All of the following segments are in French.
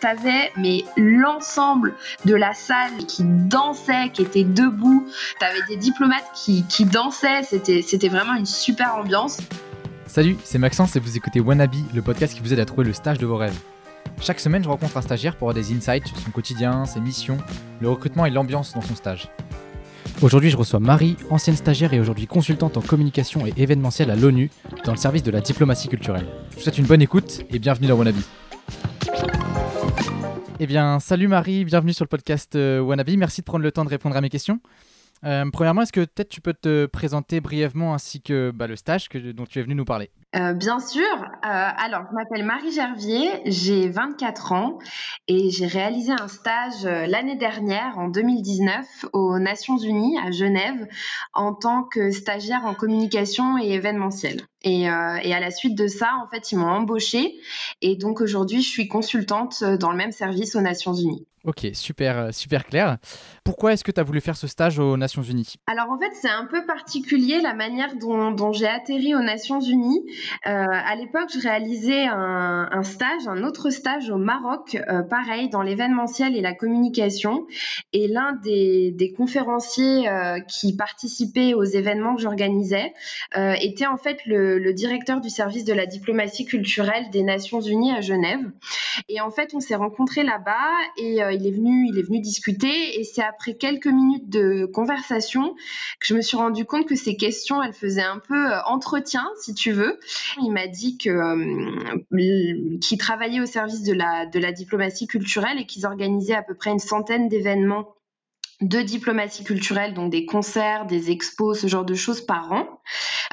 t'avais mais l'ensemble de la salle qui dansait, qui était debout. T'avais des diplomates qui, qui dansaient. C'était, c'était vraiment une super ambiance. Salut, c'est Maxence et vous écoutez Wannabe, le podcast qui vous aide à trouver le stage de vos rêves. Chaque semaine, je rencontre un stagiaire pour avoir des insights sur son quotidien, ses missions, le recrutement et l'ambiance dans son stage. Aujourd'hui, je reçois Marie, ancienne stagiaire et aujourd'hui consultante en communication et événementiel à l'ONU dans le service de la diplomatie culturelle. Je vous souhaite une bonne écoute et bienvenue dans Wannabe. Eh bien, salut Marie, bienvenue sur le podcast euh, Wannabe. Merci de prendre le temps de répondre à mes questions. Euh, premièrement, est-ce que peut-être tu peux te présenter brièvement ainsi que bah, le stage dont tu es venu nous parler? Euh, bien sûr. Euh, alors, je m'appelle Marie Gervier, j'ai 24 ans et j'ai réalisé un stage l'année dernière, en 2019, aux Nations Unies à Genève, en tant que stagiaire en communication et événementiel. Et à la suite de ça, en fait, ils m'ont embauchée et donc aujourd'hui, je suis consultante dans le même service aux Nations Unies. Ok, super, super clair. Pourquoi est-ce que tu as voulu faire ce stage aux Nations Unies? Alors en fait, c'est un peu particulier la manière dont, j'ai atterri aux Nations Unies. Euh, à l'époque, je réalisais un, stage, un autre stage au Maroc, euh, pareil, dans l'événementiel et la communication. Et l'un des, conférenciers euh, qui participaient aux événements que j'organisais euh, était en fait le, le, directeur du service de la diplomatie culturelle des Nations Unies à Genève. Et en fait, on s'est rencontrés là-bas et euh, il est venu, il est venu discuter. Et c'est après quelques minutes de conversation que je me suis rendu compte que ces questions, elles faisaient un peu entretien, si tu veux. Il m'a dit que euh, qu'ils travaillaient au service de la, de la diplomatie culturelle et qu'ils organisaient à peu près une centaine d'événements de diplomatie culturelle, donc des concerts, des expos, ce genre de choses par an.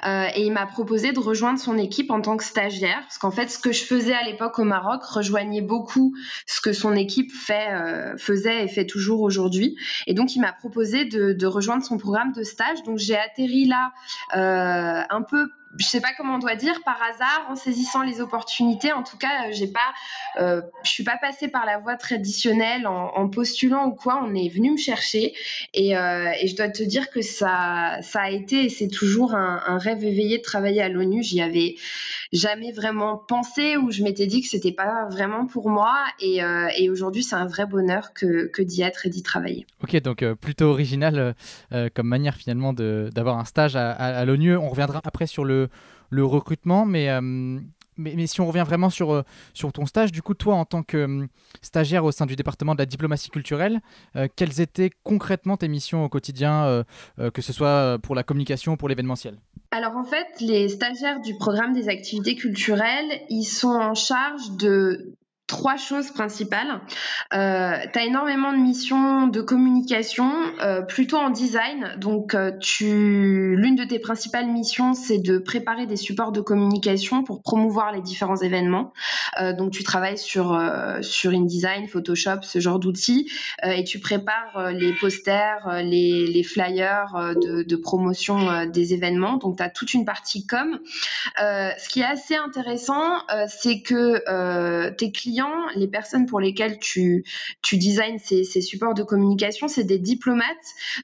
Euh, et il m'a proposé de rejoindre son équipe en tant que stagiaire, parce qu'en fait, ce que je faisais à l'époque au Maroc rejoignait beaucoup ce que son équipe fait, euh, faisait et fait toujours aujourd'hui. Et donc, il m'a proposé de, rejoindre son programme de stage. Donc, j'ai atterri là euh, un peu je sais pas comment on doit dire, par hasard, en saisissant les opportunités. En tout cas, j'ai pas, euh, je suis pas passée par la voie traditionnelle en, en, postulant ou quoi. On est venu me chercher et, euh, et, je dois te dire que ça, ça a été et c'est toujours un, un, rêve éveillé de travailler à l'ONU. J'y avais jamais vraiment pensé ou je m'étais dit que c'était pas vraiment pour moi et, euh, aujourd'hui, c'est un vrai bonheur que, d'y être et d'y travailler. Ok, donc euh, plutôt original euh, comme manière finalement d'avoir un stage à, à, l'ONU. On reviendra après sur le le recrutement, mais, mais, si on revient vraiment sur, sur ton stage, du coup, toi, en tant que euh, stagiaire au sein du département de la diplomatie culturelle, quelles étaient concrètement tes missions au quotidien, que ce soit pour la communication ou pour l'événementiel? Alors en fait, les stagiaires du programme des activités culturelles, ils sont en charge de trois choses principales. Euh, tu as énormément de missions de communication, euh, plutôt en design. Donc, euh, l'une de tes principales missions, c'est de préparer des supports de communication pour promouvoir les différents événements. Euh, donc, tu travailles sur sur InDesign, Photoshop, ce genre d'outils, et tu prépares les posters, les, flyers de, de promotion des événements. Donc, tu as toute une partie com. ce qui est assez intéressant, c'est que tes clients les personnes pour lesquelles tu, tu ces, supports de communication, c'est des diplomates.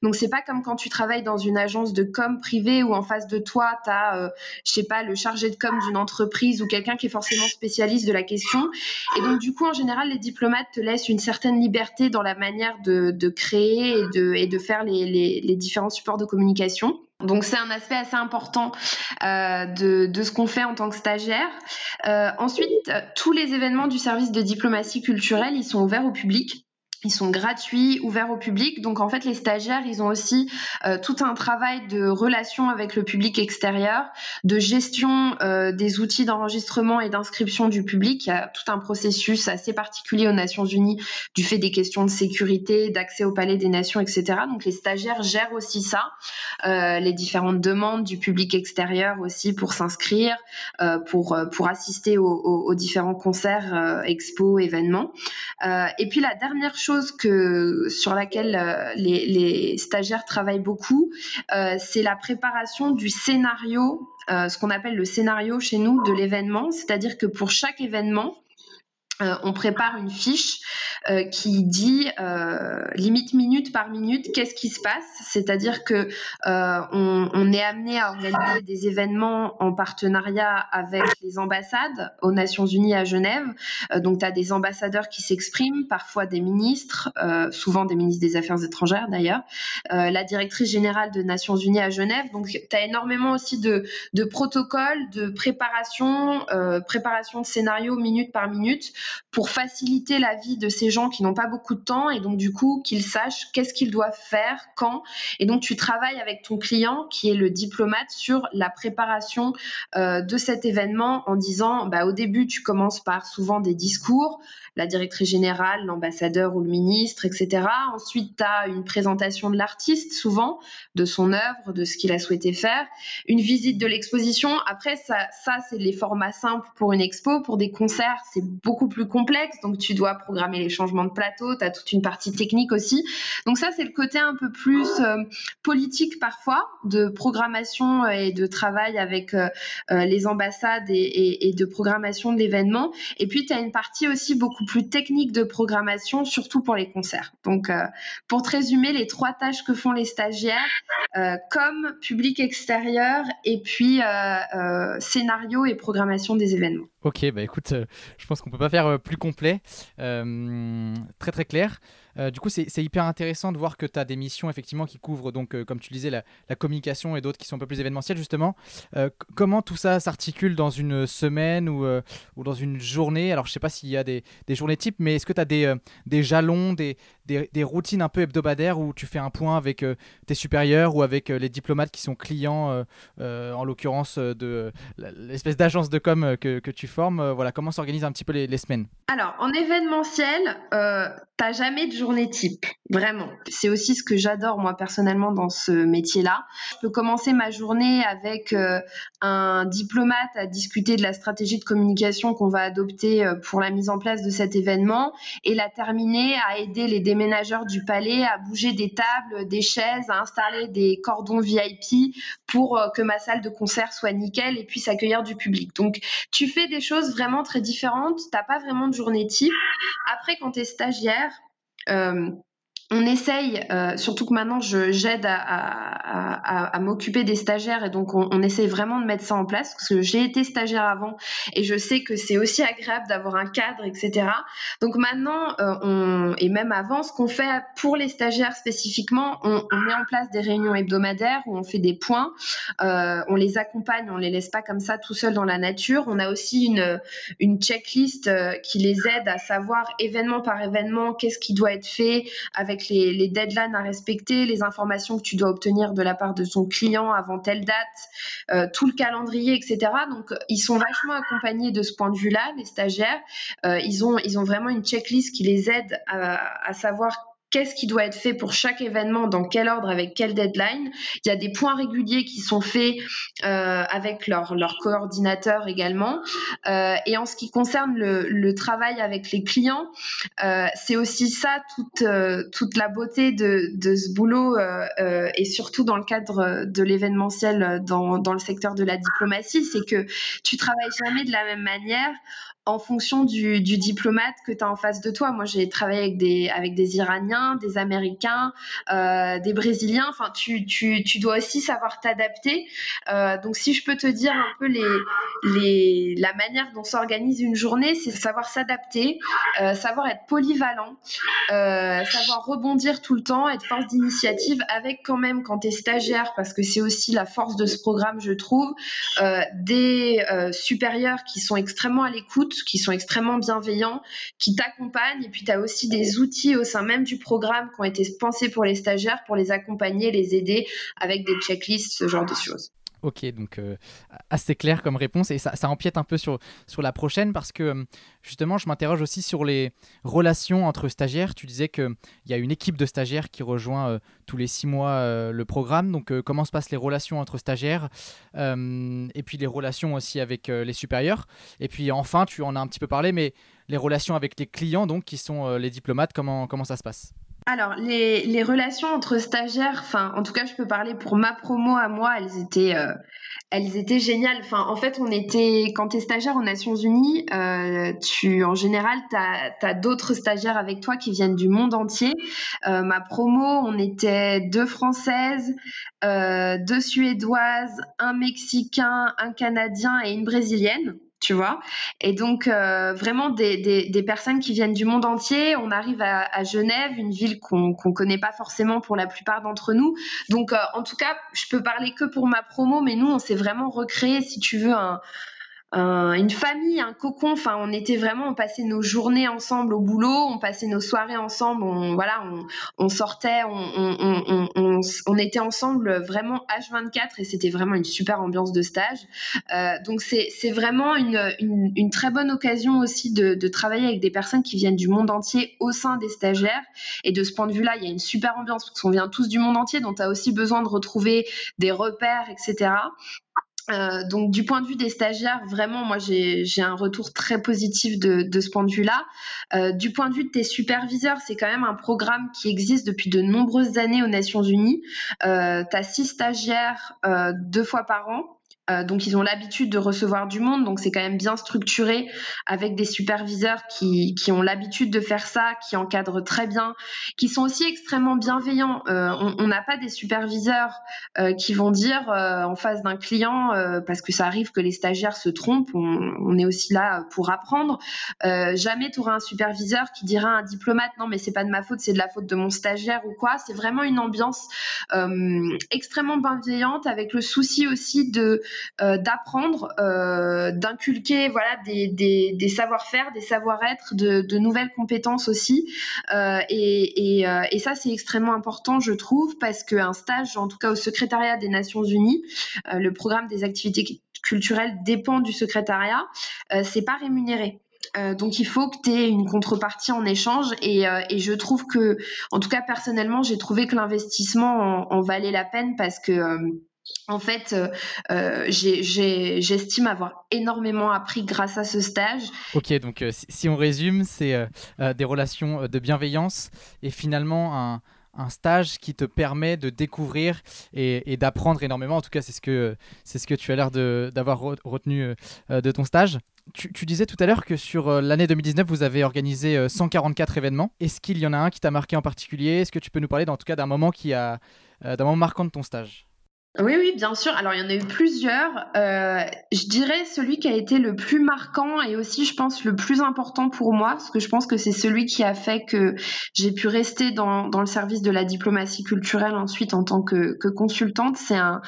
Donc, c'est pas comme quand tu travailles dans une agence de com privée où en face de toi, tu as, euh, je sais pas, le chargé de com d'une entreprise ou quelqu'un qui est forcément spécialiste de la question. Et donc, du coup, en général, les diplomates te laissent une certaine liberté dans la manière de, créer et de, faire les différents supports de communication. Donc c'est un aspect assez important euh, de, ce qu'on fait en tant que stagiaire. Euh, ensuite, tous les événements du service de diplomatie culturelle, ils sont ouverts au public. Ils sont gratuits, ouverts au public. Donc en fait, les stagiaires, ils ont aussi euh, tout un travail de relation avec le public extérieur, de gestion euh, des outils d'enregistrement et d'inscription du public. Il y a tout un processus assez particulier aux Nations Unies du fait des questions de sécurité, d'accès au Palais des Nations, etc. Donc les stagiaires gèrent aussi ça, euh, les différentes demandes du public extérieur aussi pour s'inscrire, pour pour assister aux, aux, différents concerts, expos, événements. Et puis la dernière chose que, sur laquelle euh, les, stagiaires travaillent beaucoup, euh, c'est la préparation du scénario, euh, ce qu'on appelle le scénario chez nous de l'événement, c'est-à-dire que pour chaque événement, euh, on prépare une fiche euh, qui dit euh, limite minute par minute qu'est-ce qui se passe, c'est-à-dire que on, est amené à organiser des événements en partenariat avec les ambassades aux Nations Unies à Genève. donc tu as des ambassadeurs qui s'expriment, parfois des ministres, souvent des ministres des Affaires étrangères d'ailleurs, la directrice générale de Nations Unies à Genève. Donc tu as énormément aussi de, de protocoles, de préparation, préparation de scénarios minute par minute pour faciliter la vie de ces gens qui n'ont pas beaucoup de temps et donc du coup qu'ils sachent qu'est-ce qu'ils doivent faire, quand. Et donc tu travailles avec ton client qui est le diplomate sur la préparation euh, de cet événement en disant bah, au début tu commences par souvent des discours, la directrice générale, l'ambassadeur ou le ministre, etc. Ensuite, tu as une présentation de l'artiste, souvent, de son œuvre, de ce qu'il a souhaité faire, une visite de l'exposition. Après, ça, ça c'est les formats simples pour une expo. Pour des concerts, c'est beaucoup plus complexe, donc tu dois programmer les changements de plateau, tu as toute une partie technique aussi. Donc ça, c'est le côté un peu plus euh, politique parfois, de programmation et de travail avec euh, euh, les ambassades et, de programmation de l'événement. Et puis, tu as une partie aussi beaucoup plus technique de programmation, surtout pour les concerts. Donc, pour te résumer, les trois tâches que font les stagiaires, comme public extérieur et puis scénario et programmation des événements. Ok, bah écoute, je pense qu'on peut pas faire plus complet, très très clair. Euh, du coup, c'est hyper intéressant de voir que tu as des missions effectivement qui couvrent, donc, euh, comme tu disais, la, communication et d'autres qui sont un peu plus événementielles, justement. Euh, comment tout ça s'articule dans une semaine ou, dans une journée? Alors, je sais pas s'il y a des, journées types, mais est-ce que tu as des, jalons, des, routines un peu hebdomadaires où tu fais un point avec tes supérieurs ou avec les diplomates qui sont clients, en l'occurrence de l'espèce d'agence de com que, que, tu formes? Voilà, comment s'organisent un petit peu les, les semaines? Alors, en événementiel, t'as jamais de journée type, vraiment. C'est aussi ce que j'adore moi personnellement dans ce métier-là. Je peux commencer ma journée avec euh, un diplomate à discuter de la stratégie de communication qu'on va adopter euh, pour la mise en place de cet événement et la terminer à aider les déménageurs du palais à bouger des tables, des chaises, à installer des cordons VIP pour euh, que ma salle de concert soit nickel et puisse accueillir du public. Donc tu fais des choses vraiment très différentes, t'as pas vraiment de journée type. Après quand tu es stagiaire, euh, on essaye, euh, surtout que maintenant j'aide à, m'occuper des stagiaires et donc on, essaye vraiment de mettre ça en place parce que j'ai été stagiaire avant et je sais que c'est aussi agréable d'avoir un cadre, etc. Donc maintenant, euh, on, et même avant, ce qu'on fait pour les stagiaires spécifiquement, on, met en place des réunions hebdomadaires où on fait des points, euh, on les accompagne, on les laisse pas comme ça tout seuls dans la nature. On a aussi une, une checklist qui les aide à savoir événement par événement qu'est-ce qui doit être fait avec les, deadlines à respecter, les informations que tu dois obtenir de la part de son client avant telle date, euh, tout le calendrier, etc. Donc, ils sont vachement accompagnés de ce point de vue-là, les stagiaires. Euh, ils, ont, ils ont vraiment une checklist qui les aide à, à savoir qu'est-ce qui doit être fait pour chaque événement, dans quel ordre, avec quelle deadline. Il y a des points réguliers qui sont faits euh, avec leur, leur coordinateur également. Euh, et en ce qui concerne le, travail avec les clients, euh, c'est aussi ça toute, toute la beauté de, de ce boulot et surtout dans le cadre de l'événementiel dans, dans le secteur de la diplomatie, c'est que tu travailles jamais de la même manière en fonction du, du diplomate que tu as en face de toi. Moi, j'ai travaillé avec des, avec des Iraniens, des Américains, euh, des Brésiliens. Enfin, tu, tu, tu dois aussi savoir t'adapter. Euh, donc, si je peux te dire un peu les, les, la manière dont s'organise une journée, c'est savoir s'adapter, euh, savoir être polyvalent, euh, savoir rebondir tout le temps, être force d'initiative avec quand même quand tu es stagiaire, parce que c'est aussi la force de ce programme, je trouve, euh, des euh, supérieurs qui sont extrêmement à l'écoute qui sont extrêmement bienveillants, qui t'accompagnent. Et puis, tu as aussi des outils au sein même du programme qui ont été pensés pour les stagiaires pour les accompagner, les aider avec des checklists, ce genre de choses. Ok, donc euh, assez clair comme réponse et ça, ça, empiète un peu sur, sur la prochaine parce que euh, justement je m'interroge aussi sur les relations entre stagiaires. Tu disais qu'il y a une équipe de stagiaires qui rejoint euh, tous les six mois le programme. Donc comment se passent les relations entre stagiaires et puis les relations aussi avec les supérieurs? Et puis enfin, tu en as un petit peu parlé, mais les relations avec les clients donc qui sont les diplomates, comment, comment ça se passe? Alors, les, les, relations entre stagiaires, enfin, en tout cas, je peux parler pour ma promo à moi, elles étaient, euh, elles étaient géniales. Enfin, en fait, on était, quand tu es stagiaire aux Nations Unies, euh, tu, en général, tu as, d'autres stagiaires avec toi qui viennent du monde entier. Euh, ma promo, on était deux Françaises, euh, deux Suédoises, un Mexicain, un Canadien et une Brésilienne tu vois. Et donc, euh, vraiment, des, des, personnes qui viennent du monde entier. On arrive à, Genève, une ville qu'on ne connaît pas forcément pour la plupart d'entre nous. Donc, euh, en tout cas, je peux parler que pour ma promo, mais nous, on s'est vraiment recréé, si tu veux, un, une famille, un cocon. Enfin, on était vraiment, on passait nos journées ensemble au boulot, on passait nos soirées ensemble, on, voilà, on, sortait, on, était ensemble vraiment H24 et c'était vraiment une super ambiance de stage. Euh, donc, c'est vraiment une, très bonne occasion aussi de, de, travailler avec des personnes qui viennent du monde entier au sein des stagiaires. Et de ce point de vue-là, il y a une super ambiance parce qu'on vient tous du monde entier, donc tu as aussi besoin de retrouver des repères, etc. Euh, donc du point de vue des stagiaires, vraiment, moi j'ai un retour très positif de, ce point de vue-là. Euh, du point de vue de tes superviseurs, c'est quand même un programme qui existe depuis de nombreuses années aux Nations Unies. Euh, tu six stagiaires euh, deux fois par an. Euh, donc ils ont l'habitude de recevoir du monde, donc c'est quand même bien structuré avec des superviseurs qui, qui ont l'habitude de faire ça, qui encadrent très bien, qui sont aussi extrêmement bienveillants. Euh, on n'a pas des superviseurs euh, qui vont dire en face d'un client, parce que ça arrive que les stagiaires se trompent, on, on est aussi là pour apprendre. jamais tu auras un superviseur qui dira à un diplomate non mais c'est pas de ma faute, c'est de la faute de mon stagiaire ou quoi. C'est vraiment une ambiance extrêmement bienveillante avec le souci aussi de d'apprendre, euh, d'inculquer voilà des, des, des savoir-faire, des savoir-être, de, de, nouvelles compétences aussi. Euh, et, et, et, ça, c'est extrêmement important, je trouve, parce qu'un stage, en tout cas au secrétariat des Nations Unies, le programme des activités culturelles dépend du secrétariat, c'est pas rémunéré. Euh, donc il faut que tu aies une contrepartie en échange et, euh, et, je trouve que, en tout cas personnellement, j'ai trouvé que l'investissement en, en, valait la peine parce que en fait, euh, euh j'estime avoir énormément appris grâce à ce stage. Ok, donc euh, si, on résume, c'est des relations de bienveillance et finalement un, stage qui te permet de découvrir et, d'apprendre énormément. En tout cas, c'est ce que, ce que tu as l'air d'avoir retenu de ton stage. Tu, disais tout à l'heure que sur l'année 2019, vous avez organisé 144 événements. Est-ce qu'il y en a un qui t'a marqué en particulier? Est-ce que tu peux nous parler, en tout cas, d'un moment d'un moment marquant de ton stage? Oui, oui, bien sûr. Alors, il y en a eu plusieurs. Euh, je dirais celui qui a été le plus marquant et aussi, je pense, le plus important pour moi, parce que je pense que c'est celui qui a fait que j'ai pu rester dans, le service de la diplomatie culturelle ensuite en tant que, consultante. C'est un,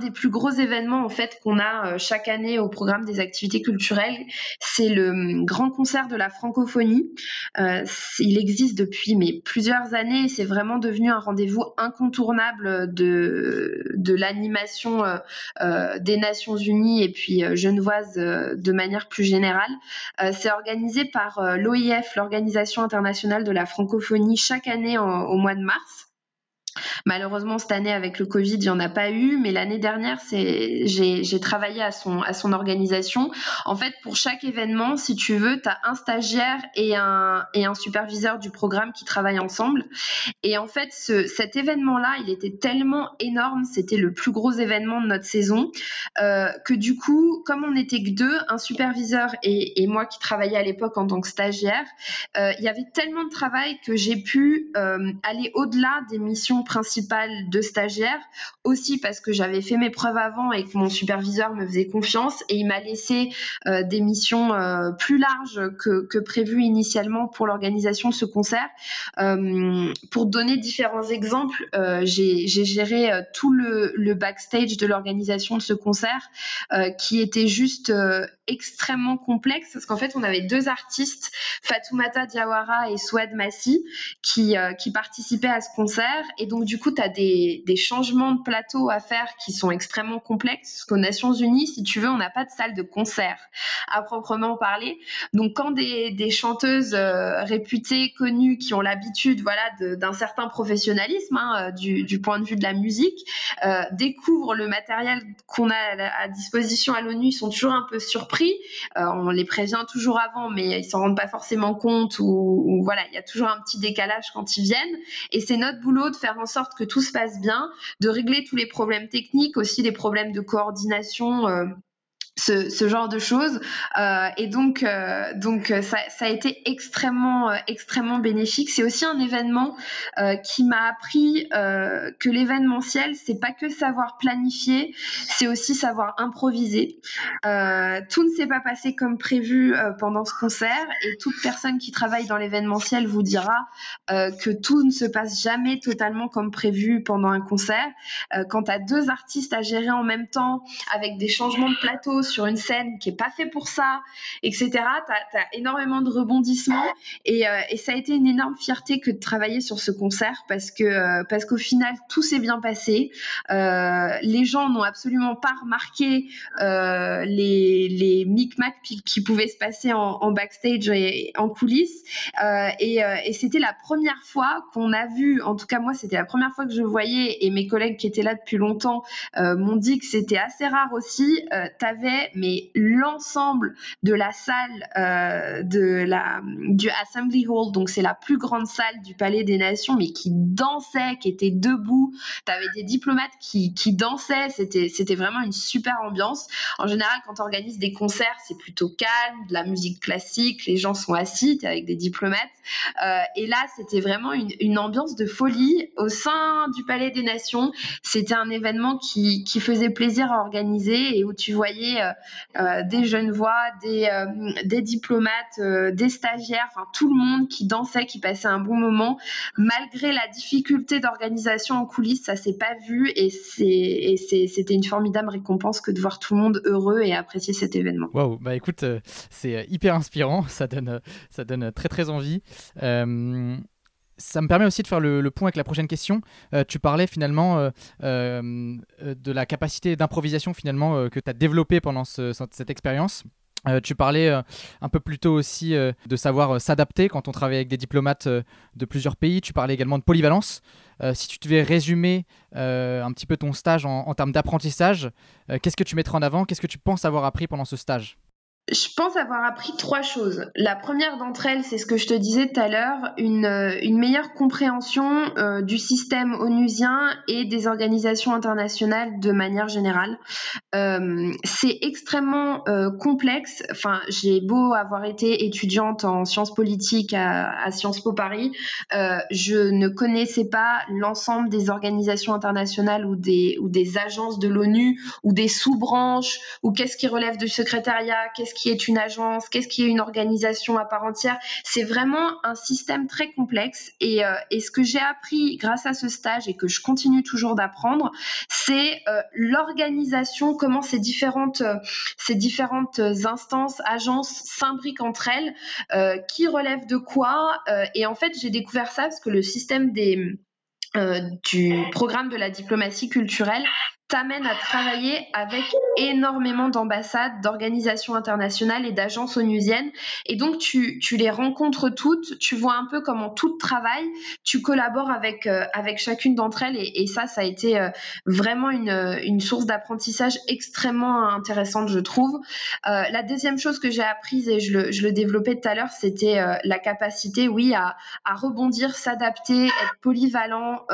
des plus gros événements, en fait, qu'on a euh, chaque année au programme des activités culturelles. C'est le hum, grand concert de la francophonie. Euh, il existe depuis plusieurs années. C'est vraiment devenu un rendez-vous incontournable de, de l'animation euh, euh, des Nations Unies et puis euh, genevoise de manière plus générale. c'est organisé par l'OIF, l'Organisation internationale de la francophonie, chaque année au mois de mars. Malheureusement, cette année, avec le Covid, il n'y en a pas eu, mais l'année dernière, j'ai travaillé à son, organisation. En fait, pour chaque événement, si tu veux, tu as un stagiaire et un, superviseur du programme qui travaillent ensemble. Et en fait, ce, cet événement-là, il était tellement énorme, c'était le plus gros événement de notre saison, euh, que du coup, comme on n'était que deux, un superviseur et, et moi qui travaillais à l'époque en tant que stagiaire, euh, il y avait tellement de travail que j'ai pu euh, aller au-delà des missions principale de stagiaire, aussi parce que j'avais fait mes preuves avant et que mon superviseur me faisait confiance et il m'a laissé euh, des missions euh, plus larges que, que prévu initialement pour l'organisation de ce concert. Euh, pour donner différents exemples, j'ai géré tout le, le, backstage de l'organisation de ce concert qui était juste extrêmement complexe parce qu'en fait on avait deux artistes, Fatoumata Diawara et Souad Massi, qui, qui participaient à ce concert et donc du coup, tu as des, changements de plateau à faire qui sont extrêmement complexes. Parce qu'aux Nations Unies, si tu veux, on n'a pas de salle de concert à proprement parler. Donc, quand des, chanteuses euh, réputées, connues, qui ont l'habitude voilà, d'un certain professionnalisme hein, du, du, point de vue de la musique, euh, découvrent le matériel qu'on a à, disposition à l'ONU, ils sont toujours un peu surpris. Euh, on les prévient toujours avant, mais ils s'en rendent pas forcément compte ou voilà, il y a toujours un petit décalage quand ils viennent. Et c'est notre boulot de faire en sorte que tout se passe bien, de régler tous les problèmes techniques, aussi les problèmes de coordination. Ce, genre de choses. Euh, et donc euh, donc euh, ça, ça, a été extrêmement extrêmement bénéfique. C'est aussi un événement qui m'a appris que l'événementiel c'est pas que savoir planifier c'est aussi savoir improviser. Tout ne s'est pas passé comme prévu pendant ce concert. Et toute personne qui travaille dans l'événementiel vous dira que tout ne se passe jamais totalement comme prévu pendant un concert. Quand tu as deux artistes à gérer en même temps avec des changements de plateau sur une scène qui est pas fait pour ça, etc. Tu as, énormément de rebondissements et, euh, et, ça a été une énorme fierté que de travailler sur ce concert parce que euh, parce qu'au final tout s'est bien passé. Euh, les gens n'ont absolument pas remarqué les les micmacs qui pouvaient se passer en, backstage et en coulisses et, c'était la première fois qu'on a vu, en tout cas moi c'était la première fois que je voyais et mes collègues qui étaient là depuis longtemps m'ont dit que c'était assez rare aussi. tu mais l'ensemble de la salle euh, de la du Assembly Hall, donc c'est la plus grande salle du Palais des Nations, mais qui dansait, qui était debout. Tu des diplomates qui, qui dansaient. C'était vraiment une super ambiance. En général, quand on organise des concerts, c'est plutôt calme, de la musique classique, les gens sont assis, es avec des diplomates. Euh, et là, c'était vraiment une, une ambiance de folie au sein du Palais des Nations. C'était un événement qui, qui faisait plaisir à organiser et où tu voyais des jeunes voix, des, euh, des diplomates, des stagiaires, tout le monde qui dansait, qui passait un bon moment, malgré la difficulté d'organisation en coulisses, ça s'est pas vu et c'était une formidable récompense que de voir tout le monde heureux et apprécier cet événement. Waouh, bah écoute, c'est hyper inspirant, ça donne, très très envie. Euh, ça me permet aussi de faire le, point avec la prochaine question. Euh, tu parlais finalement euh, euh, de la capacité d'improvisation finalement que tu as développée pendant cette expérience. tu parlais un peu plus tôt aussi de savoir s'adapter quand on travaille avec des diplomates de plusieurs pays. Tu parlais également de polyvalence. si tu devais résumer un petit peu ton stage en, en termes d'apprentissage, qu'est-ce que tu mettrais en avant? Qu'est-ce que tu penses avoir appris pendant ce stage? Je pense avoir appris trois choses. La première d'entre elles, c'est ce que je te disais tout à l'heure, une, euh, meilleure compréhension euh, du système onusien et des organisations internationales de manière générale. Euh, c'est extrêmement complexe. Enfin, j'ai beau avoir été étudiante en sciences politiques à, Sciences Po Paris, je ne connaissais pas l'ensemble des organisations internationales ou des, ou des agences de l'ONU ou des sous-branches ou qu'est-ce qui relève du secrétariat, qu'est-ce qu'est-ce qui est une agence, qu'est-ce qui est une organisation à part entière. C'est vraiment un système très complexe. Et, euh, ce que j'ai appris grâce à ce stage et que je continue toujours d'apprendre, c'est euh, l'organisation, comment ces différentes, euh, ces différentes instances, agences s'imbriquent entre elles, qui relève de quoi. Et en fait, j'ai découvert ça parce que le système des du programme de la diplomatie culturelle t'amène à travailler avec énormément d'ambassades, d'organisations internationales et d'agences onusiennes. Et donc, tu, tu, les rencontres toutes, tu vois un peu comment toutes travaillent, tu collabores avec, euh, avec chacune d'entre elles. Et, ça, ça a été euh, vraiment une, une source d'apprentissage extrêmement intéressante, je trouve. Euh, la deuxième chose que j'ai apprise, et je le, je le développais tout à l'heure, c'était la capacité, oui, à, à rebondir, s'adapter, être polyvalent.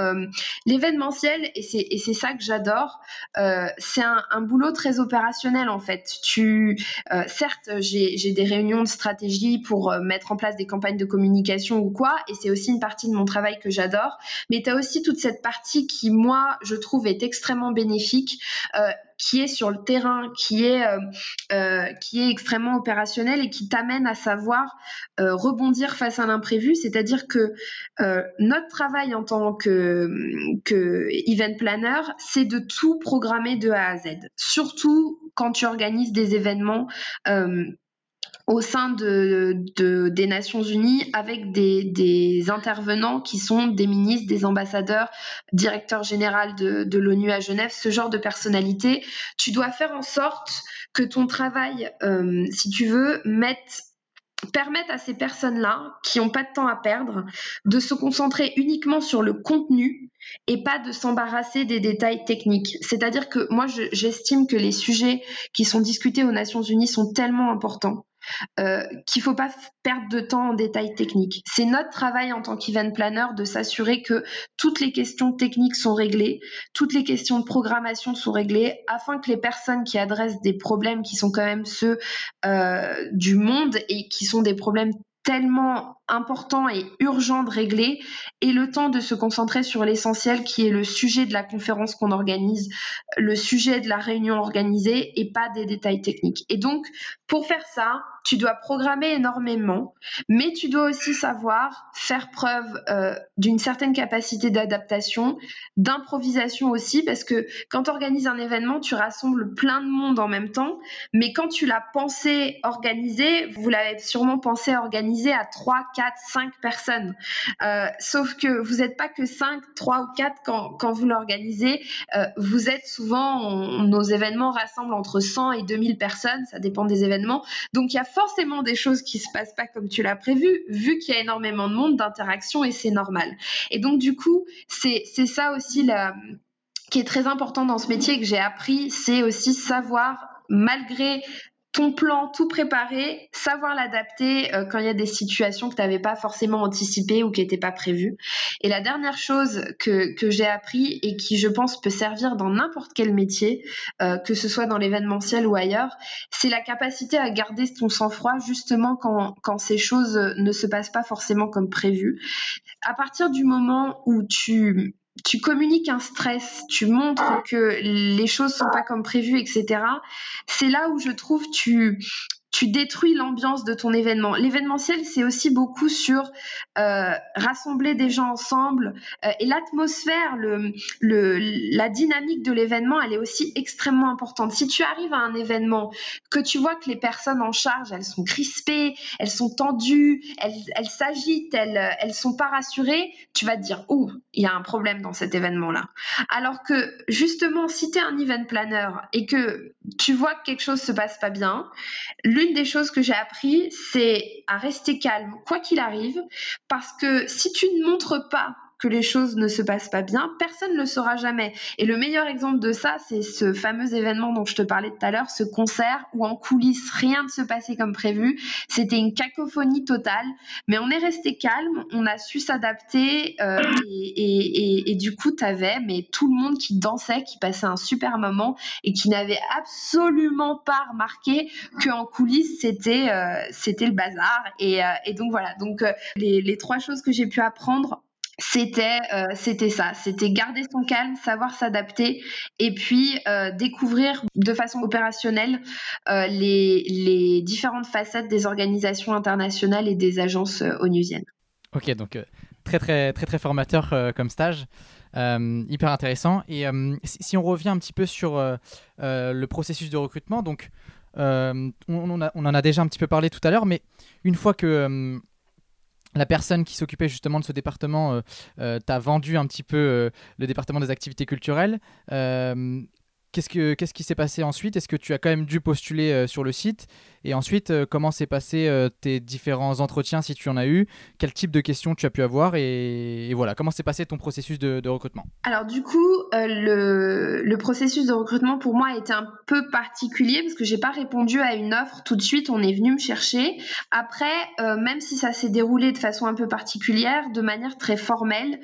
L'événementiel, et c'est ça que j'adore, euh, c'est un, boulot très opérationnel en fait. Euh, certes, j'ai des réunions de stratégie pour euh, mettre en place des campagnes de communication ou quoi, et c'est aussi une partie de mon travail que j'adore. Mais tu as aussi toute cette partie qui, moi, je trouve est extrêmement bénéfique, qui est sur le terrain, qui est, euh, euh, qui est extrêmement opérationnel et qui t'amène à savoir euh, rebondir face à l'imprévu. C'est-à-dire que euh, notre travail en tant que, que event planner, c'est de tout programmer de A à Z. Surtout quand tu organises des événements au sein de, des Nations Unies avec des, des, intervenants qui sont des ministres, des ambassadeurs, directeur général de, de l'ONU à Genève, ce genre de personnalité. Tu dois faire en sorte que ton travail, euh, si tu veux, mette permettre à ces personnes-là, qui n'ont pas de temps à perdre, de se concentrer uniquement sur le contenu et pas de s'embarrasser des détails techniques. C'est-à-dire que moi, j'estime que les sujets qui sont discutés aux Nations Unies sont tellement importants euh, qu'il faut pas perdre de temps en détails techniques. C'est notre travail en tant qu'event planner de s'assurer que toutes les questions techniques sont réglées, toutes les questions de programmation sont réglées, afin que les personnes qui adressent des problèmes qui sont quand même ceux euh, du monde et qui sont des problèmes tellement important et urgent de régler et le temps de se concentrer sur l'essentiel qui est le sujet de la conférence qu'on organise, le sujet de la réunion organisée et pas des détails techniques. Et donc, pour faire ça, tu dois programmer énormément, mais tu dois aussi savoir faire preuve euh, d'une certaine capacité d'adaptation, d'improvisation aussi, parce que quand tu organises un événement, tu rassembles plein de monde en même temps, mais quand tu l'as pensé organiser, vous l'avez sûrement pensé organiser à 3, 4, 5 personnes. Euh, sauf que vous n'êtes pas que 5, 3 ou 4 quand, vous l'organisez. Euh, vous êtes souvent, nos événements rassemblent entre 100 et 2000 personnes, ça dépend des événements. Donc il y a forcément des choses qui se passent pas comme tu l'as prévu, vu qu'il y a énormément de monde, d'interaction et c'est normal. Et donc du coup, c'est ça aussi la qui est très important dans ce métier que j'ai appris, c'est aussi savoir malgré ton plan tout préparé, savoir l'adapter euh, quand il y a des situations que tu n'avais pas forcément anticipées ou qui n'étaient pas prévues. Et la dernière chose que, que j'ai appris et qui, je pense, peut servir dans n'importe quel métier, euh, que ce soit dans l'événementiel ou ailleurs, c'est la capacité à garder ton sang-froid justement quand, quand ces choses ne se passent pas forcément comme prévu. À partir du moment où tu tu communiques un stress, tu montres que les choses sont pas comme prévu, etc. C'est là où je trouve tu tu détruis l'ambiance de ton événement. L'événementiel, c'est aussi beaucoup sur euh, rassembler des gens ensemble euh, et l'atmosphère, la dynamique de l'événement, elle est aussi extrêmement importante. Si tu arrives à un événement, que tu vois que les personnes en charge, elles sont crispées, elles sont tendues, elles, elles s'agitent, elles, elles sont pas rassurées, tu vas te dire, oh, il y a un problème dans cet événement-là. Alors que justement, si tu es un event planner et que tu vois que quelque chose se passe pas bien, l'une des choses que j'ai appris, c'est à rester calme, quoi qu'il arrive, parce que si tu ne montres pas que les choses ne se passent pas bien, personne ne le saura jamais. Et le meilleur exemple de ça, c'est ce fameux événement dont je te parlais tout à l'heure, ce concert où en coulisses rien ne se passait comme prévu. C'était une cacophonie totale, mais on est resté calme, on a su s'adapter euh, et, du coup, tu avais mais tout le monde qui dansait, qui passait un super moment et qui n'avait absolument pas remarqué qu'en coulisses c'était euh, c'était le bazar. Et, euh, donc voilà. Donc les, les trois choses que j'ai pu apprendre c'était euh, c'était ça, c'était garder son calme, savoir s'adapter et puis euh, découvrir de façon opérationnelle euh, les, les, différentes facettes des organisations internationales et des agences onusiennes. Ok, donc très très très très formateur comme stage, hyper intéressant. Et si, on revient un petit peu sur le processus de recrutement, donc on, en a déjà un petit peu parlé tout à l'heure, mais une fois que la personne qui s'occupait justement de ce département euh, euh, t'a vendu un petit peu euh, le département des activités culturelles. Qu'est-ce, que, qu'est-ce qui s'est passé ensuite? Est-ce que tu as quand même dû postuler euh, sur le site? Et ensuite, euh, comment s'est passé euh, tes différents entretiens si tu en as eu? Quel type de questions tu as pu avoir? Et, voilà, comment s'est passé ton processus de, recrutement? Alors du coup, le, le, processus de recrutement pour moi a été un peu particulier parce que j'ai pas répondu à une offre tout de suite. On est venu me chercher. Après, même si ça s'est déroulé de façon un peu particulière, de manière très formelle,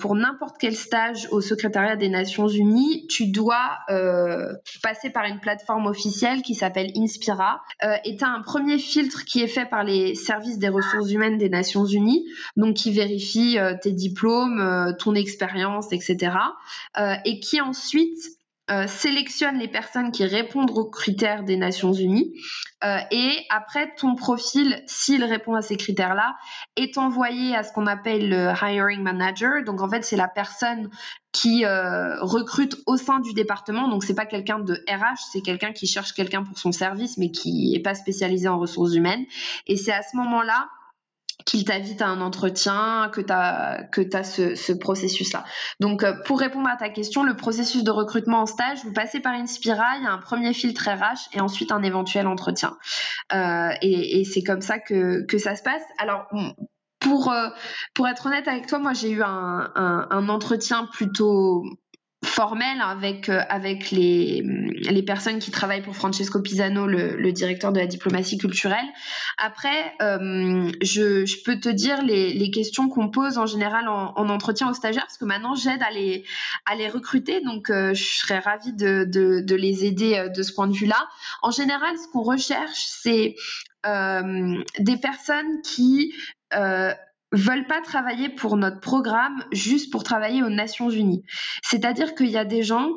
pour n'importe quel stage au secrétariat des Nations Unies, tu dois euh, passer par une plateforme officielle qui s'appelle Inspira. Euh, est un premier filtre qui est fait par les services des ressources humaines des Nations Unies, donc qui vérifie euh, tes diplômes, ton expérience, etc. et qui ensuite euh, sélectionne les personnes qui répondent aux critères des Nations Unies euh, et après ton profil, s'il répond à ces critères-là, est envoyé à ce qu'on appelle le hiring manager. Donc en fait, c'est la personne qui euh, recrute au sein du département. Donc c'est pas quelqu'un de RH, c'est quelqu'un qui cherche quelqu'un pour son service, mais qui est pas spécialisé en ressources humaines. Et c'est à ce moment-là qu'il t'invite à un entretien, que tu as, que ce, ce processus-là. Donc, euh, pour répondre à ta question, le processus de recrutement en stage, vous passez par y a un premier filtre RH et ensuite un éventuel entretien. Euh, et, c'est comme ça que, que ça se passe. Alors, pour, euh, pour être honnête avec toi, moi j'ai eu un, un entretien plutôt formel avec euh, avec les, les personnes qui travaillent pour Francesco Pisano, le, le directeur de la diplomatie culturelle. Après, euh, je, je, peux te dire les, les questions qu'on pose en général en, en, entretien aux stagiaires, parce que maintenant j'aide à les à les recruter, donc euh, je serais ravie de, de, de, les aider de ce point de vue-là. En général, ce qu'on recherche, c'est euh, des personnes qui euh, veulent pas travailler pour notre programme juste pour travailler aux Nations Unies. C'est-à-dire qu'il y a des gens,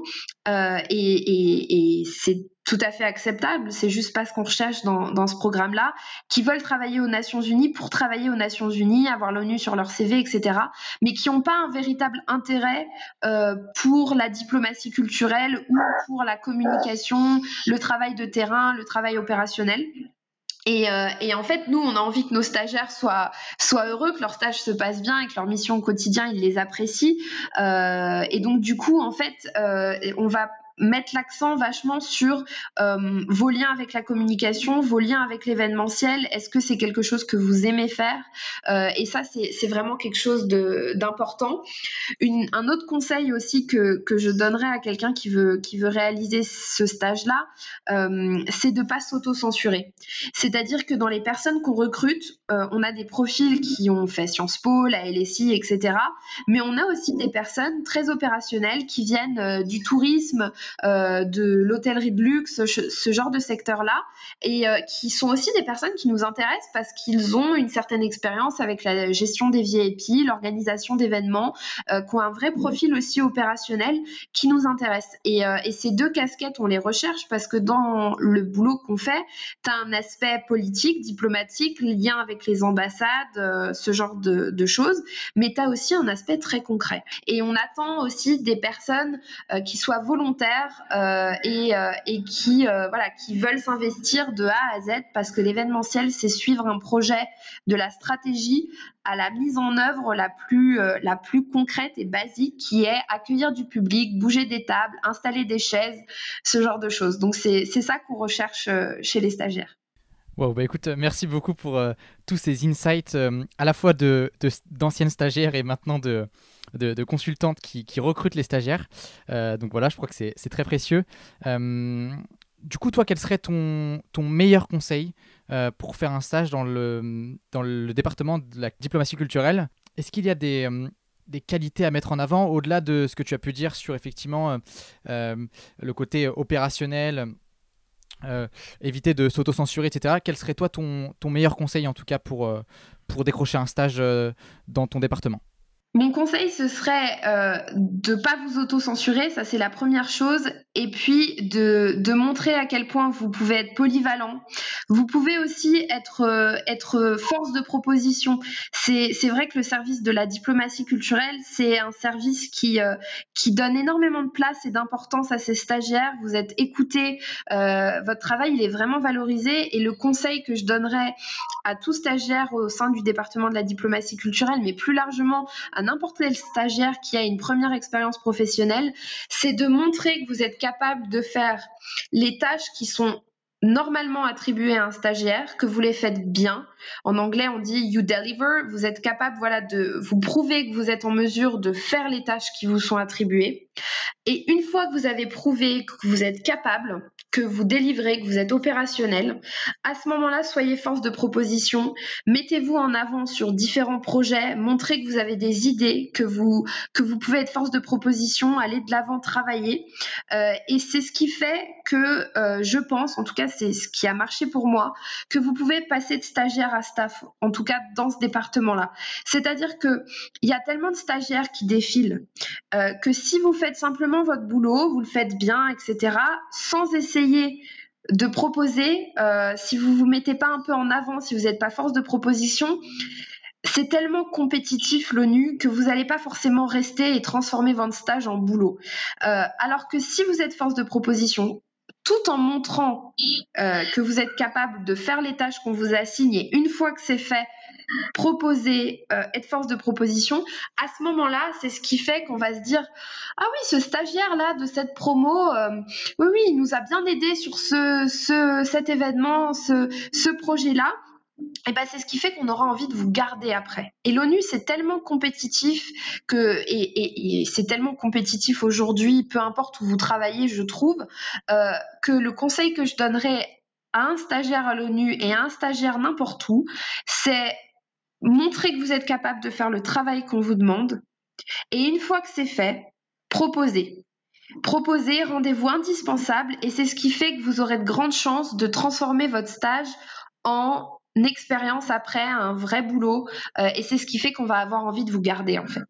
euh, et, et, et c'est tout à fait acceptable, c'est juste pas ce qu'on recherche dans, dans ce programme-là, qui veulent travailler aux Nations Unies pour travailler aux Nations Unies, avoir l'ONU sur leur CV, etc., mais qui n'ont pas un véritable intérêt euh, pour la diplomatie culturelle ou pour la communication, le travail de terrain, le travail opérationnel. Et, euh, et, en fait, nous, on a envie que nos stagiaires soient, soient heureux, que leur stage se passe bien et que leur mission au quotidien, ils les apprécient. Euh, et donc, du coup, en fait, euh, on va mettre l'accent vachement sur euh, vos liens avec la communication, vos liens avec l'événementiel. Est-ce que c'est quelque chose que vous aimez faire? Euh, Et ça, c'est vraiment quelque chose d'important. Un autre conseil aussi que, que je donnerais à quelqu'un qui veut, qui veut réaliser ce stage-là, euh, c'est de pas s'auto-censurer. C'est-à-dire que dans les personnes qu'on recrute, on a des profils qui ont fait Sciences Po, la LSI, etc. Mais on a aussi des personnes très opérationnelles qui viennent du tourisme, de l'hôtellerie de luxe, ce, genre de secteur-là, et euh, qui sont aussi des personnes qui nous intéressent parce qu'ils ont une certaine expérience avec la gestion des VIP, l'organisation d'événements, euh, qui ont un vrai profil aussi opérationnel qui nous intéresse. Et, euh, ces deux casquettes, on les recherche parce que dans le boulot qu'on fait, tu as un aspect politique, diplomatique, lien avec les ambassades, euh, ce genre de, choses, mais tu as aussi un aspect très concret. Et on attend aussi des personnes euh, qui soient volontaires euh, et, euh, et, qui, euh, voilà, qui veulent s'investir de A à Z parce que l'événementiel, c'est suivre un projet de la stratégie à la mise en œuvre la plus, la plus concrète et basique qui est accueillir du public, bouger des tables, installer des chaises, ce genre de choses. Donc c'est ça qu'on recherche chez les stagiaires. Wow, bah écoute, merci beaucoup pour tous ces insights, à la fois d'anciennes de, de, stagiaires et maintenant de, de consultantes qui, qui, recrutent les stagiaires. Euh, donc voilà, je crois que c'est très précieux. du coup, toi, quel serait ton, meilleur conseil pour faire un stage dans le, département de la diplomatie culturelle? Est-ce qu'il y a des, qualités à mettre en avant au-delà de ce que tu as pu dire sur effectivement le côté opérationnel euh, éviter de s'auto-censurer, etc. Quel serait toi ton, meilleur conseil en tout cas pour, euh, décrocher un stage euh, dans ton département? Mon conseil, ce serait euh, de pas vous auto-censurer, ça c'est la première chose, et puis de, montrer à quel point vous pouvez être polyvalent. Vous pouvez aussi être, euh, force de proposition. C'est vrai que le service de la diplomatie culturelle, c'est un service qui, euh, donne énormément de place et d'importance à ses stagiaires. Vous êtes écoutés, euh, votre travail il est vraiment valorisé, et le conseil que je donnerais à tout stagiaire au sein du département de la diplomatie culturelle, mais plus largement à n'importe quel stagiaire qui a une première expérience professionnelle, c'est de montrer que vous êtes capable de faire les tâches qui sont normalement attribuées à un stagiaire, que vous les faites bien. En anglais, on dit you deliver. Vous êtes capable, voilà, de vous prouver que vous êtes en mesure de faire les tâches qui vous sont attribuées. Et une fois que vous avez prouvé que vous êtes capable, que vous délivrez, que vous êtes opérationnel. À ce moment-là, soyez force de proposition, mettez-vous en avant sur différents projets, montrez que vous avez des idées, que vous, que vous pouvez être force de proposition, aller de l'avant, travailler. Euh, et c'est ce qui fait que euh, je pense, en tout cas c'est ce qui a marché pour moi, que vous pouvez passer de stagiaire staff, en tout cas dans ce département-là. C'est-à-dire qu'il y a tellement de stagiaires qui défilent euh, que si vous faites simplement votre boulot, vous le faites bien, etc., sans essayer de proposer, euh, si vous vous mettez pas un peu en avant, si vous n'êtes pas force de proposition, c'est tellement compétitif l'ONU que vous n'allez pas forcément rester et transformer votre stage en boulot. Euh, alors que si vous êtes force de proposition, tout en montrant euh, que vous êtes capable de faire les tâches qu'on vous assigne et une fois que c'est fait, proposer, euh, être force de proposition, à ce moment-là, c'est ce qui fait qu'on va se dire ah oui, ce stagiaire-là de cette promo, euh, oui, oui, il nous a bien aidé sur ce, ce cet événement, ce, ce projet-là. Et ben c'est ce qui fait qu'on aura envie de vous garder après. Et l'ONU c'est tellement compétitif que et, c'est tellement compétitif aujourd'hui, peu importe où vous travaillez, je trouve euh, que le conseil que je donnerais à un stagiaire à l'ONU et à un stagiaire n'importe où, c'est montrer que vous êtes capable de faire le travail qu'on vous demande. Et une fois que c'est fait, proposez. Proposez, rendez-vous indispensable et c'est ce qui fait que vous aurez de grandes chances de transformer votre stage en expérience après, un vrai boulot. Euh, et c'est ce qui fait qu'on va avoir envie de vous garder en fait.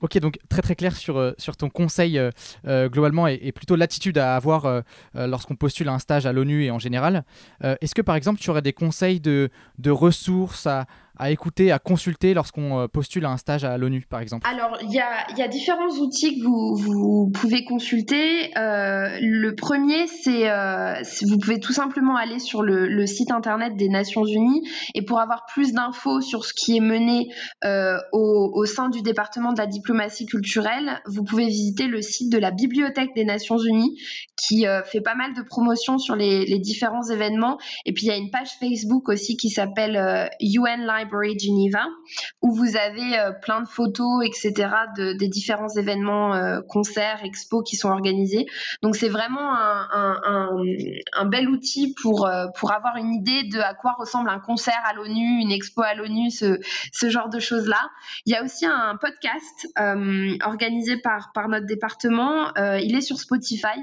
Ok, donc très très clair sur, euh, sur ton conseil euh, globalement et, et, plutôt l'attitude à avoir lorsqu'on postule un stage à l'ONU et en général. Est-ce que par exemple tu aurais des conseils de, de ressources à, à écouter, à consulter lorsqu'on euh, postule à un stage à l'ONU, par exemple Alors, il y a, différents outils que vous, pouvez consulter. Euh, le premier, c'est euh, vous pouvez tout simplement aller sur le, site internet des Nations Unies et pour avoir plus d'infos sur ce qui est mené euh, au, sein du département de la diplomatie culturelle, vous pouvez visiter le site de la Bibliothèque des Nations Unies qui fait pas mal de promotions sur les, différents événements. Et puis, il y a une page Facebook aussi qui s'appelle UN euh, Library Geneva, où vous avez euh, plein de photos, etc., de, des différents événements, euh, concerts, expos qui sont organisés. Donc c'est vraiment un, bel outil pour, euh, pour avoir une idée de à quoi ressemble un concert à l'ONU, une expo à l'ONU, ce, ce genre de choses-là. Il y a aussi un podcast organisé par, par notre département. il est sur Spotify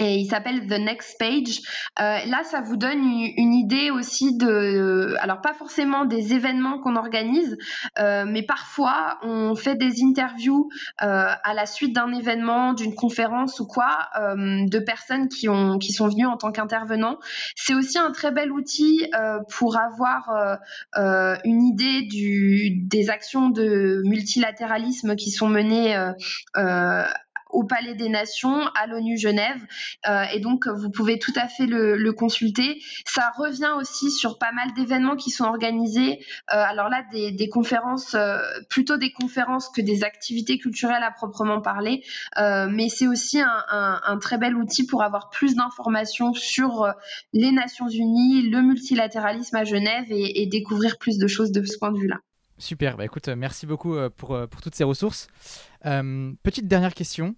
et il s'appelle The Next Page. Euh, là, ça vous donne une, idée aussi de, alors pas forcément des événements qu'on organise, euh, mais parfois on fait des interviews euh, à la suite d'un événement, d'une conférence ou quoi, euh, de personnes qui ont, qui sont venues en tant qu'intervenants. C'est aussi un très bel outil euh, pour avoir une idée du, des actions de multilatéralisme qui sont menées au Palais des Nations, à l'ONU Genève. Euh, et donc, vous pouvez tout à fait le, consulter. Ça revient aussi sur pas mal d'événements qui sont organisés. Euh, alors là, des, conférences, euh, plutôt des conférences que des activités culturelles à proprement parler. Mais c'est aussi un, très bel outil pour avoir plus d'informations sur les Nations Unies, le multilatéralisme à Genève et, découvrir plus de choses de ce point de vue-là. Super, bah écoute, merci beaucoup pour toutes ces ressources. Euh, petite dernière question.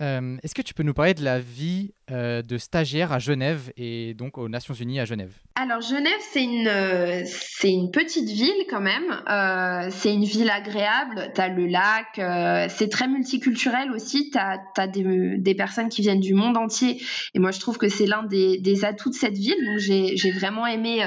Euh, Est-ce que tu peux nous parler de la vie euh, de stagiaire à Genève et donc aux Nations Unies à Genève Alors Genève, c'est une, euh, une petite ville quand même. Euh, c'est une ville agréable. Tu as le lac. C'est très multiculturel aussi. Tu as, des, des, personnes qui viennent du monde entier. Et moi, je trouve que c'est l'un des, des, atouts de cette ville. Donc j'ai vraiment aimé,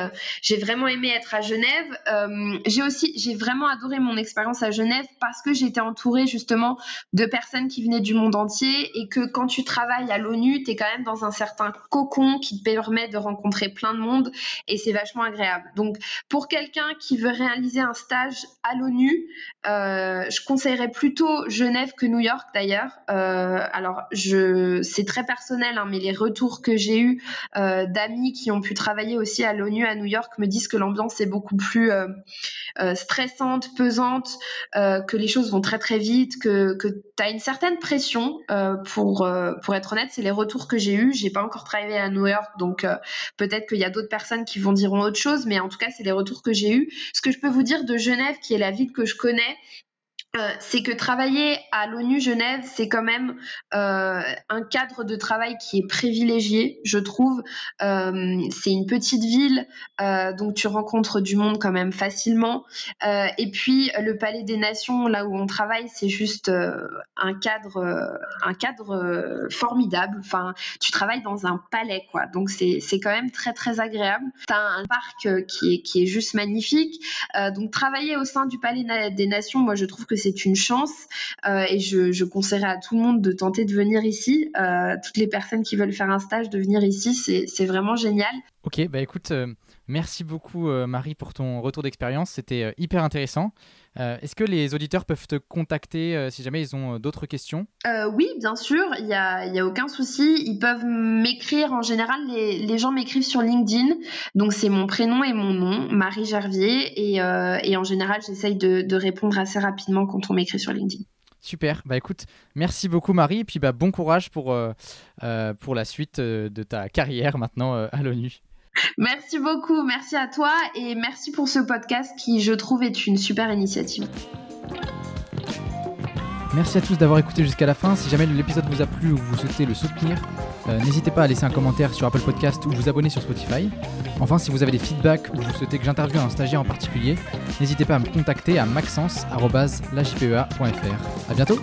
vraiment aimé être à Genève. j'ai aussi, j'ai vraiment adoré mon expérience à Genève parce que j'étais entourée justement de personnes qui venaient du monde entier et que quand tu travailles à l'ONU, tu es quand même dans un certain cocon qui te permet de rencontrer plein de monde et c'est vachement agréable. Donc pour quelqu'un qui veut réaliser un stage à l'ONU, euh, je conseillerais plutôt Genève que New York d'ailleurs. Euh, alors je, c'est très personnel, hein, mais les retours que j'ai eus euh, d'amis qui ont pu travailler aussi à l'ONU à New York me disent que l'ambiance est beaucoup plus stressante, pesante, que les choses vont très très vite, que, que tu as une certaine pression. pour, pour être honnête, c'est les retours que j'ai eu. J'ai pas encore travaillé à New York, donc euh, peut-être qu'il y a d'autres personnes qui vont dire autre chose, mais en tout cas, c'est les retours que j'ai eu. Ce que je peux vous dire de Genève, qui est la ville que je connais, euh, c'est que travailler à l'ONU Genève, c'est quand même euh, un cadre de travail qui est privilégié, je trouve. Euh, c'est une petite ville, donc tu rencontres du monde quand même facilement. et puis le Palais des Nations, là où on travaille, c'est juste un cadre, un cadre formidable. Enfin, tu travailles dans un palais, quoi. Donc c'est quand même très très agréable. T'as un parc qui est qui est juste magnifique. donc travailler au sein du Palais des Nations, moi je trouve que c'est une chance euh, et je, je, conseillerais à tout le monde de tenter de venir ici. Euh, toutes les personnes qui veulent faire un stage, de venir ici, c'est vraiment génial. Ok, bah écoute, euh, merci beaucoup Marie pour ton retour d'expérience, c'était hyper intéressant. Est-ce que les auditeurs peuvent te contacter si jamais ils ont d'autres questions? Oui, bien sûr, il n'y a, y a, aucun souci. Ils peuvent m'écrire, en général, les, les gens m'écrivent sur LinkedIn. Donc c'est mon prénom et mon nom, Marie Gervier. Et, et en général, j'essaye de, de, répondre assez rapidement quand on m'écrit sur LinkedIn. Super, bah écoute, merci beaucoup Marie, et puis bah, bon courage pour, pour la suite de ta carrière maintenant à l'ONU. Merci beaucoup, merci à toi et merci pour ce podcast qui, je trouve, est une super initiative. Merci à tous d'avoir écouté jusqu'à la fin. Si jamais l'épisode vous a plu ou vous souhaitez le soutenir, euh, n'hésitez pas à laisser un commentaire sur Apple Podcast ou vous abonner sur Spotify. Enfin, si vous avez des feedbacks ou vous souhaitez que j'interviewe un stagiaire en particulier, n'hésitez pas à me contacter à maxence.lajpea.fr. A bientôt